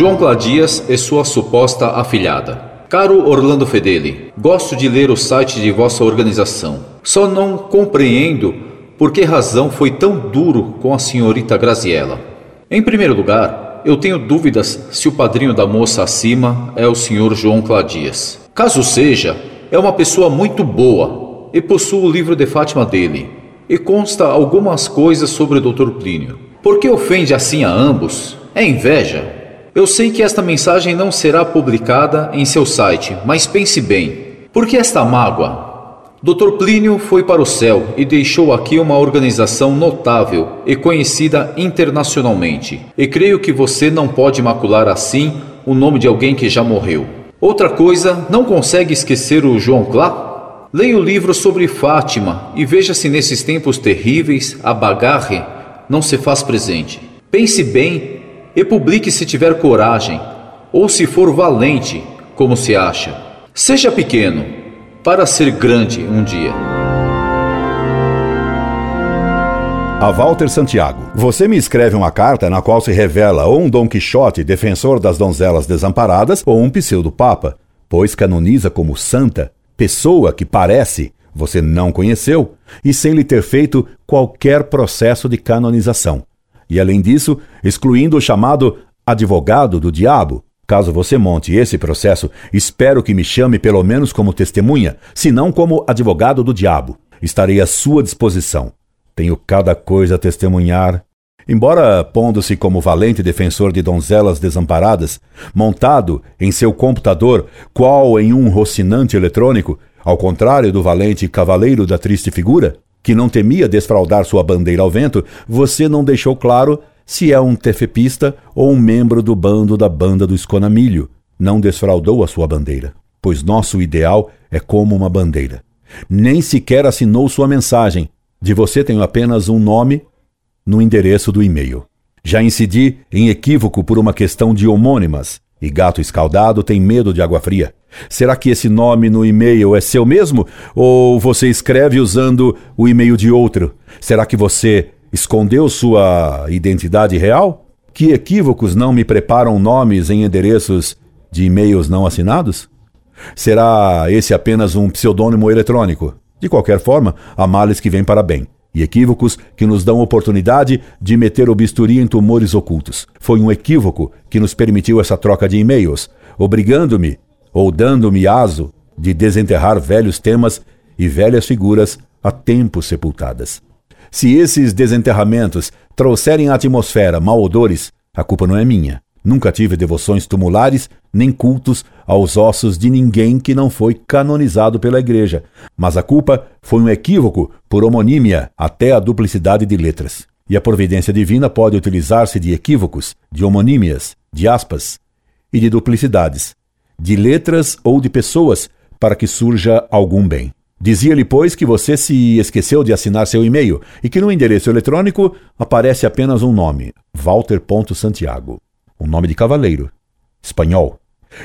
João Cladias e sua suposta afilhada. Caro Orlando Fedeli, gosto de ler o site de vossa organização. Só não compreendo por que razão foi tão duro com a senhorita Graziella. Em primeiro lugar, eu tenho dúvidas se o padrinho da moça acima é o senhor João Cladias. Caso seja, é uma pessoa muito boa e possui o livro de Fátima dele, e consta algumas coisas sobre o Dr. Plínio. Por que ofende assim a ambos? É inveja? Eu sei que esta mensagem não será publicada em seu site, mas pense bem: por que esta mágoa? Dr. Plínio foi para o céu e deixou aqui uma organização notável e conhecida internacionalmente. E creio que você não pode macular assim o nome de alguém que já morreu. Outra coisa, não consegue esquecer o João Clá? Leia o livro sobre Fátima e veja se nesses tempos terríveis a bagarre não se faz presente. Pense bem e publique se tiver coragem, ou se for valente, como se acha. Seja pequeno, para ser grande um dia. A Walter Santiago. Você me escreve uma carta na qual se revela ou um Dom Quixote, defensor das donzelas desamparadas, ou um pseudo-papa, pois canoniza como santa pessoa que parece você não conheceu e sem lhe ter feito qualquer processo de canonização e, além disso, excluindo o chamado advogado do diabo. Caso você monte esse processo, espero que me chame pelo menos como testemunha, se não como advogado do diabo. Estarei à sua disposição. Tenho cada coisa a testemunhar. Embora pondo-se como valente defensor de donzelas desamparadas, montado em seu computador, qual em um rocinante eletrônico, ao contrário do valente cavaleiro da triste figura, que não temia desfraudar sua bandeira ao vento, você não deixou claro se é um tefepista ou um membro do bando da banda do esconamilho. Não desfraudou a sua bandeira, pois nosso ideal é como uma bandeira. Nem sequer assinou sua mensagem. De você tenho apenas um nome no endereço do e-mail. Já incidi em equívoco por uma questão de homônimas, e gato escaldado tem medo de água fria. Será que esse nome no e-mail é seu mesmo? Ou você escreve usando o e-mail de outro? Será que você escondeu sua identidade real? Que equívocos não me preparam nomes em endereços de e-mails não assinados? Será esse apenas um pseudônimo eletrônico? De qualquer forma, há males que vêm para bem e equívocos que nos dão oportunidade de meter o bisturi em tumores ocultos. Foi um equívoco que nos permitiu essa troca de e-mails, obrigando-me ou dando-me aso de desenterrar velhos temas e velhas figuras há tempo sepultadas. Se esses desenterramentos trouxerem à atmosfera malodores, a culpa não é minha. Nunca tive devoções tumulares nem cultos aos ossos de ninguém que não foi canonizado pela Igreja, mas a culpa foi um equívoco por homonímia até a duplicidade de letras. E a providência divina pode utilizar-se de equívocos, de homonímias, de aspas e de duplicidades, de letras ou de pessoas, para que surja algum bem. Dizia-lhe, pois, que você se esqueceu de assinar seu e-mail e que no endereço eletrônico aparece apenas um nome: Walter.Santiago. Um nome de cavaleiro, espanhol.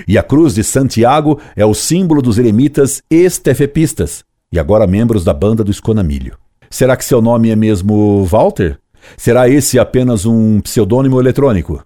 E a cruz de Santiago é o símbolo dos eremitas estefepistas, e agora membros da banda do Esconamilho. Será que seu nome é mesmo Walter? Será esse apenas um pseudônimo eletrônico?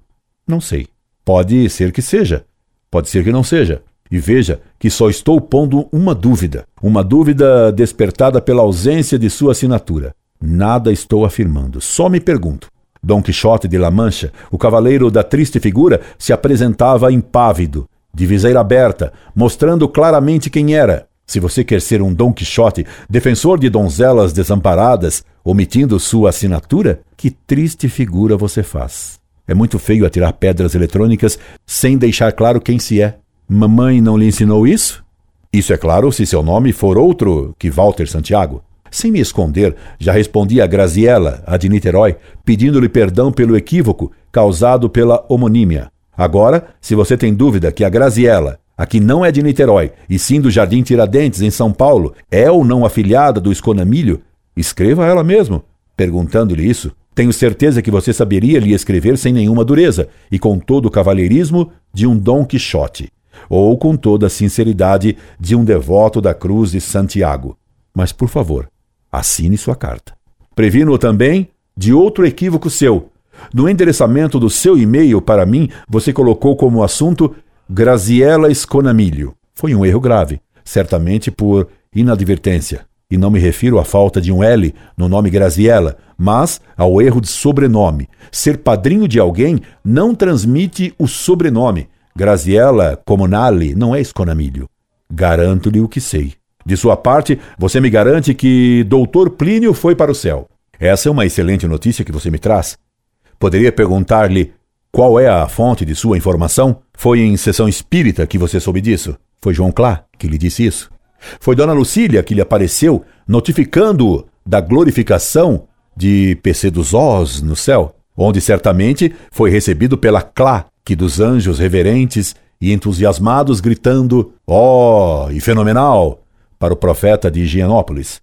Não sei. Pode ser que seja. Pode ser que não seja. E veja que só estou pondo uma dúvida, uma dúvida despertada pela ausência de sua assinatura. Nada estou afirmando, só me pergunto. Dom Quixote de La Mancha, o cavaleiro da triste figura, se apresentava impávido, de viseira aberta, mostrando claramente quem era. Se você quer ser um Dom Quixote, defensor de donzelas desamparadas, omitindo sua assinatura, que triste figura você faz. É muito feio atirar pedras eletrônicas sem deixar claro quem se é. Mamãe não lhe ensinou isso? Isso é claro se seu nome for outro que Walter Santiago. Sem me esconder, já respondi a Graziella, a de Niterói, pedindo-lhe perdão pelo equívoco causado pela homonímia. Agora, se você tem dúvida que a Graziella, a que não é de Niterói, e sim do Jardim Tiradentes, em São Paulo, é ou não afiliada do Esconamilho, escreva a ela mesmo, perguntando-lhe isso. Tenho certeza que você saberia lhe escrever sem nenhuma dureza e com todo o cavalheirismo de um Dom Quixote, ou com toda a sinceridade de um devoto da Cruz de Santiago. Mas, por favor, assine sua carta. Previno-o também de outro equívoco seu. No endereçamento do seu e-mail para mim, você colocou como assunto Graziella Sconamilho. Foi um erro grave, certamente por inadvertência. E não me refiro à falta de um L no nome Graziella, mas ao erro de sobrenome. Ser padrinho de alguém não transmite o sobrenome. Graziella Comunale não é Sconamilho. Garanto-lhe o que sei. De sua parte, você me garante que Doutor Plínio foi para o céu. Essa é uma excelente notícia que você me traz. Poderia perguntar-lhe qual é a fonte de sua informação? Foi em sessão espírita que você soube disso? Foi João Clá que lhe disse isso? Foi Dona Lucília que lhe apareceu notificando-o da glorificação de PC dos Os no céu, onde certamente foi recebido pela Clá, que dos anjos reverentes e entusiasmados gritando: Ó, oh, e fenomenal! Para o profeta de Higienópolis.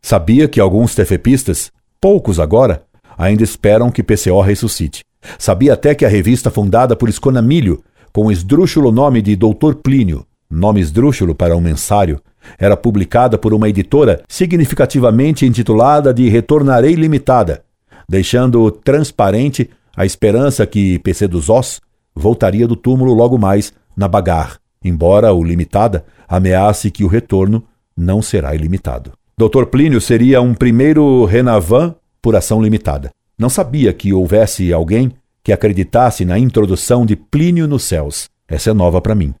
Sabia que alguns tefepistas, poucos agora, ainda esperam que PCO ressuscite. Sabia até que a revista fundada por Esconamilho, com o esdrúxulo nome de Doutor Plínio, nome esdrúxulo para um mensário, era publicada por uma editora significativamente intitulada de Retornarei Limitada, deixando transparente a esperança que PC dos Os voltaria do túmulo logo mais na Bagar, embora o Limitada ameace que o retorno não será ilimitado. Dr. Plínio seria um primeiro Renavan por ação limitada. Não sabia que houvesse alguém que acreditasse na introdução de Plínio nos céus. Essa é nova para mim.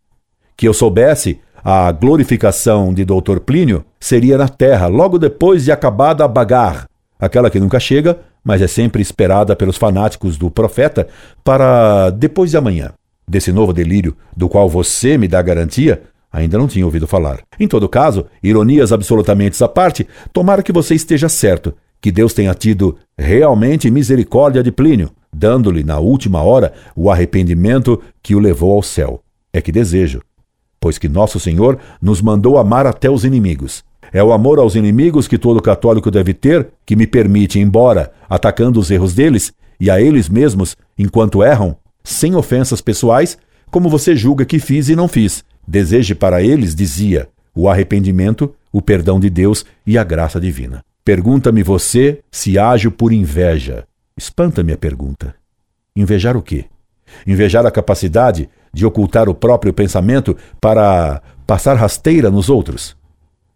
Que eu soubesse, a glorificação de Dr. Plínio seria na terra, logo depois de acabada a bagar, aquela que nunca chega, mas é sempre esperada pelos fanáticos do profeta para depois de amanhã. Desse novo delírio, do qual você me dá garantia, ainda não tinha ouvido falar. Em todo caso, ironias absolutamente à parte, tomara que você esteja certo, que Deus tenha tido realmente misericórdia de Plínio, dando-lhe na última hora o arrependimento que o levou ao céu. É que desejo, pois que nosso Senhor nos mandou amar até os inimigos. É o amor aos inimigos que todo católico deve ter, que me permite, embora atacando os erros deles e a eles mesmos enquanto erram, sem ofensas pessoais, como você julga que fiz e não fiz. Deseje para eles, dizia, o arrependimento, o perdão de Deus e a graça divina. Pergunta-me você se ajo por inveja. Espanta-me a pergunta. Invejar o quê? Invejar a capacidade de ocultar o próprio pensamento para passar rasteira nos outros?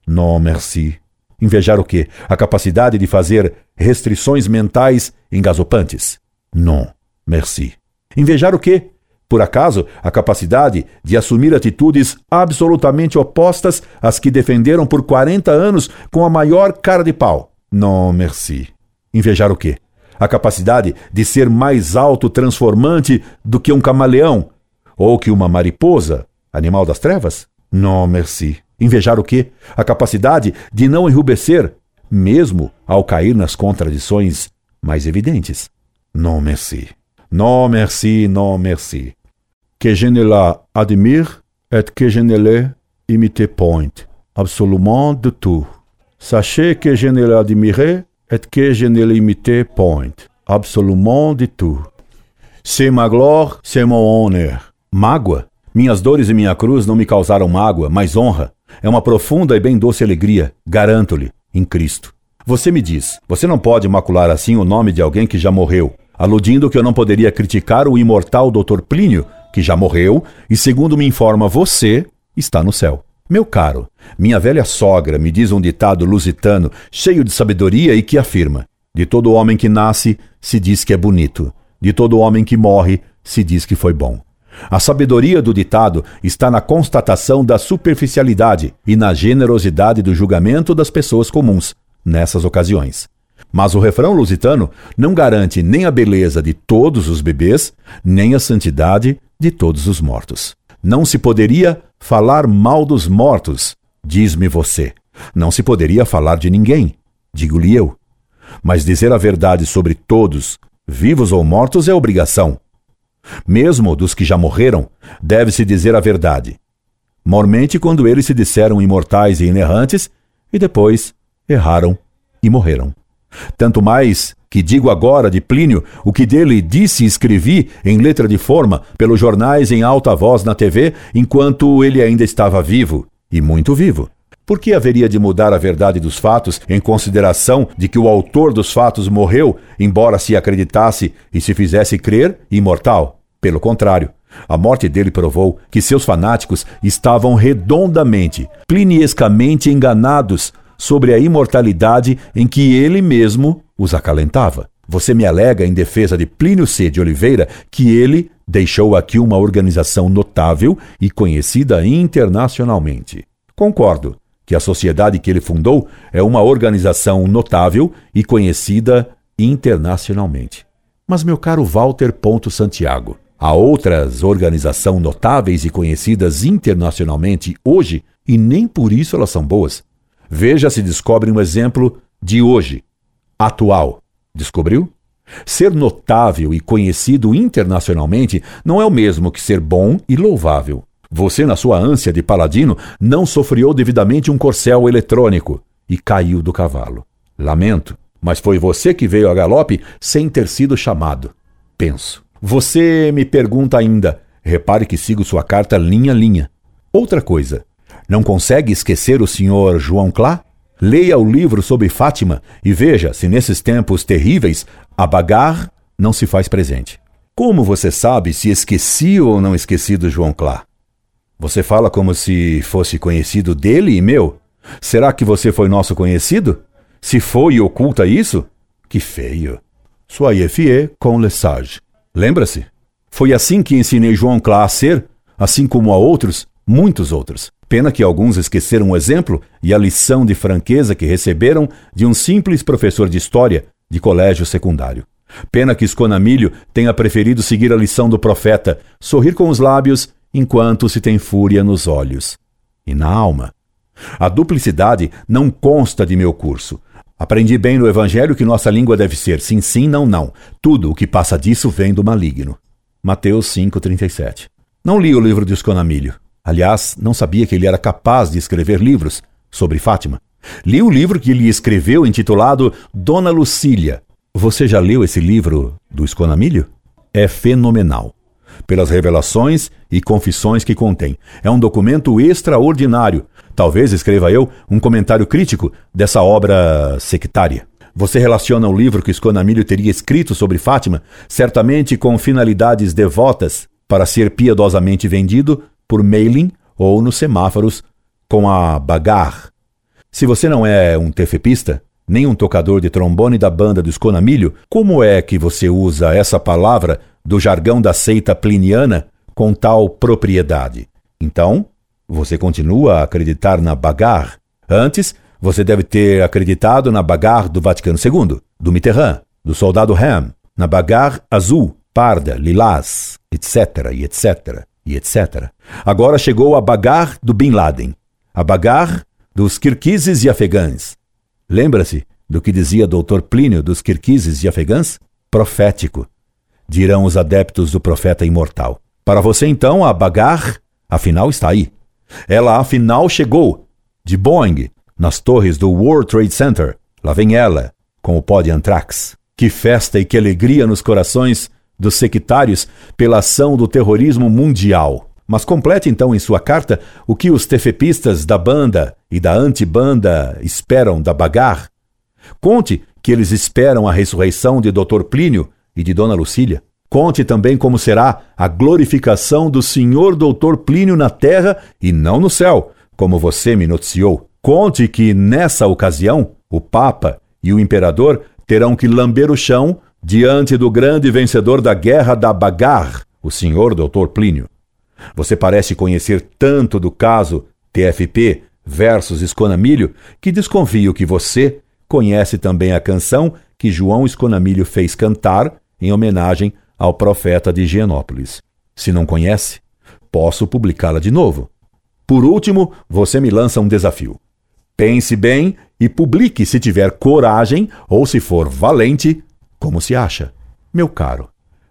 Non, merci. Invejar o quê? A capacidade de fazer restrições mentais engasopantes? Non, merci. Invejar o quê? Por acaso, a capacidade de assumir atitudes absolutamente opostas às que defenderam por 40 anos com a maior cara de pau? Non, merci. Invejar o quê? A capacidade de ser mais autotransformante do que um camaleão ou que uma mariposa, animal das trevas? Non, merci. Invejar o quê? A capacidade de não enrubescer, mesmo ao cair nas contradições mais evidentes? Non, merci. Non, merci, non, merci. Que je ne la admire et que je ne l'ai imité point. Absolument de tout. Sachez que je ne l'admirais et que je ne l'imitais point. Absolument de tout. C'est ma gloire, c'est mon honneur. Mágoa? Minhas dores e minha cruz não me causaram mágoa, mas honra. É uma profunda e bem doce alegria, garanto-lhe, em Cristo. Você me diz, você não pode macular assim o nome de alguém que já morreu, aludindo que eu não poderia criticar o imortal Dr. Plínio, que já morreu e, segundo me informa você, está no céu. Meu caro, minha velha sogra me diz um ditado lusitano cheio de sabedoria e que afirma: De todo homem que nasce, se diz que é bonito, de todo homem que morre, se diz que foi bom. A sabedoria do ditado está na constatação da superficialidade e na generosidade do julgamento das pessoas comuns nessas ocasiões. Mas o refrão lusitano não garante nem a beleza de todos os bebês, nem a santidade de todos os mortos. Não se poderia falar mal dos mortos, diz-me você. Não se poderia falar de ninguém, digo-lhe eu. Mas dizer a verdade sobre todos, vivos ou mortos, é obrigação. Mesmo dos que já morreram, deve-se dizer a verdade. Mormente quando eles se disseram imortais e inerrantes, e depois erraram e morreram. Tanto mais que digo agora de Plínio o que dele disse e escrevi em letra de forma, pelos jornais em alta voz na TV, enquanto ele ainda estava vivo, e muito vivo. Por que haveria de mudar a verdade dos fatos em consideração de que o autor dos fatos morreu, embora se acreditasse e se fizesse crer imortal? Pelo contrário, a morte dele provou que seus fanáticos estavam redondamente, pliniescamente enganados sobre a imortalidade em que ele mesmo os acalentava. Você me alega em defesa de Plínio C. de Oliveira que ele deixou aqui uma organização notável e conhecida internacionalmente. Concordo que a sociedade que ele fundou é uma organização notável e conhecida internacionalmente. Mas, meu caro Walter Ponto Santiago, há outras organizações notáveis e conhecidas internacionalmente hoje e nem por isso elas são boas. Veja se descobre um exemplo de hoje, atual. Descobriu? Ser notável e conhecido internacionalmente não é o mesmo que ser bom e louvável. Você, na sua ânsia de paladino, não sofreu devidamente um corcel eletrônico e caiu do cavalo. Lamento, mas foi você que veio a galope sem ter sido chamado. Penso. Você me pergunta ainda. Repare que sigo sua carta linha a linha. Outra coisa. Não consegue esquecer o senhor João Clá? Leia o livro sobre Fátima e veja se nesses tempos terríveis a bagar não se faz presente. Como você sabe se esqueci ou não esqueci do João Clá? Você fala como se fosse conhecido dele e meu? Será que você foi nosso conhecido? Se foi e oculta isso? Que feio. Soyez fier com le sage. Lembra-se? Foi assim que ensinei João Clá a ser, assim como a outros, muitos outros. Pena que alguns esqueceram o exemplo e a lição de franqueza que receberam de um simples professor de história de colégio secundário. Pena que Esconamilho tenha preferido seguir a lição do profeta, sorrir com os lábios enquanto se tem fúria nos olhos e na alma. A duplicidade não consta de meu curso. Aprendi bem no Evangelho que nossa língua deve ser sim, sim, não, não. Tudo o que passa disso vem do maligno. Mateus 5,37. Não li o livro de Esconamilho. Aliás, não sabia que ele era capaz de escrever livros sobre Fátima. Li o livro que ele escreveu intitulado Dona Lucília. Você já leu esse livro do Esconamilho? É fenomenal pelas revelações e confissões que contém. É um documento extraordinário. Talvez escreva eu um comentário crítico dessa obra sectária. Você relaciona o livro que Esconamilho teria escrito sobre Fátima, certamente com finalidades devotas, para ser piedosamente vendido por mailing ou nos semáforos com a bagar. Se você não é um tefepista, nem um tocador de trombone da banda do Esconamilho, como é que você usa essa palavra do jargão da seita pliniana com tal propriedade. Então, você continua a acreditar na bagar. Antes, você deve ter acreditado na bagar do Vaticano II, do Mitterrand, do soldado Ham, na bagar azul, parda, lilás, etc, e etc, e etc. Agora chegou a bagar do Bin Laden, a bagar dos kirguizes e afegãs. Lembra-se do que dizia Dr. Plínio dos kirguizes e afegãs? Profético dirão os adeptos do profeta imortal. Para você, então, a Bagar, afinal, está aí. Ela, afinal, chegou, de Boeing, nas torres do World Trade Center. Lá vem ela, com o pó de antrax. Que festa e que alegria nos corações dos sectários pela ação do terrorismo mundial. Mas complete então em sua carta o que os tefepistas da banda e da antibanda esperam da Bagar. Conte que eles esperam a ressurreição de Dr. Plínio e de Dona Lucília. Conte também como será a glorificação do senhor doutor Plínio na terra e não no céu, como você me noticiou. Conte que, nessa ocasião, o Papa e o Imperador terão que lamber o chão diante do grande vencedor da guerra da Bagar, o senhor doutor Plínio. Você parece conhecer tanto do caso TFP versus Esconamilho que desconfio que você conhece também a canção que João Esconamilho fez cantar em homenagem ao profeta de Higienópolis. Se não conhece, posso publicá-la de novo. Por último, você me lança um desafio. Pense bem e publique se tiver coragem ou se for valente, como se acha. Meu caro,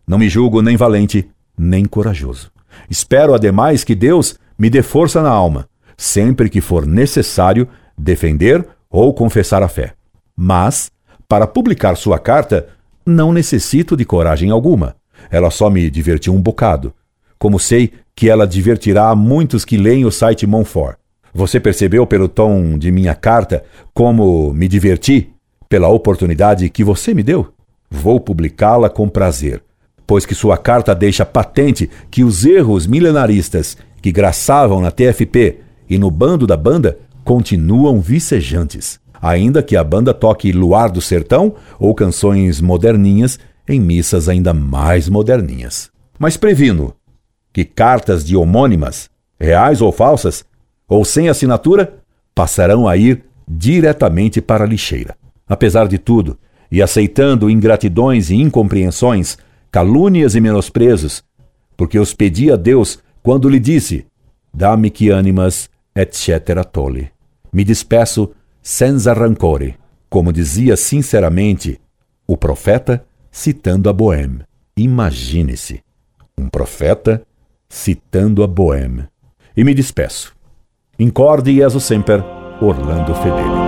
não me julgo nem valente, nem corajoso. Espero, ademais, que Deus me dê força na alma, sempre que for necessário defender ou confessar a fé. Mas, para publicar sua carta, não necessito de coragem alguma. Ela só me divertiu um bocado. Como sei que ela divertirá a muitos que leem o site Monfort. Você percebeu pelo tom de minha carta como me diverti pela oportunidade que você me deu? Vou publicá-la com prazer, pois que sua carta deixa patente que os erros milenaristas que graçavam na TFP e no bando da banda continuam vicejantes, ainda que a banda toque Luar do Sertão ou canções moderninhas em missas ainda mais moderninhas. Mas previno que cartas de homônimas, reais ou falsas, ou sem assinatura, passarão a ir diretamente para a lixeira. Apesar de tudo, e aceitando ingratidões e incompreensões, calúnias e menosprezos, porque os pedi a Deus quando lhe disse: Dá-me que animas, etc. tole. Me despeço senza rancore, como dizia sinceramente o profeta citando a Bohème. Imagine-se, um profeta citando a Bohème. E me despeço. Incorde Jesus Semper, Orlando Fedeli.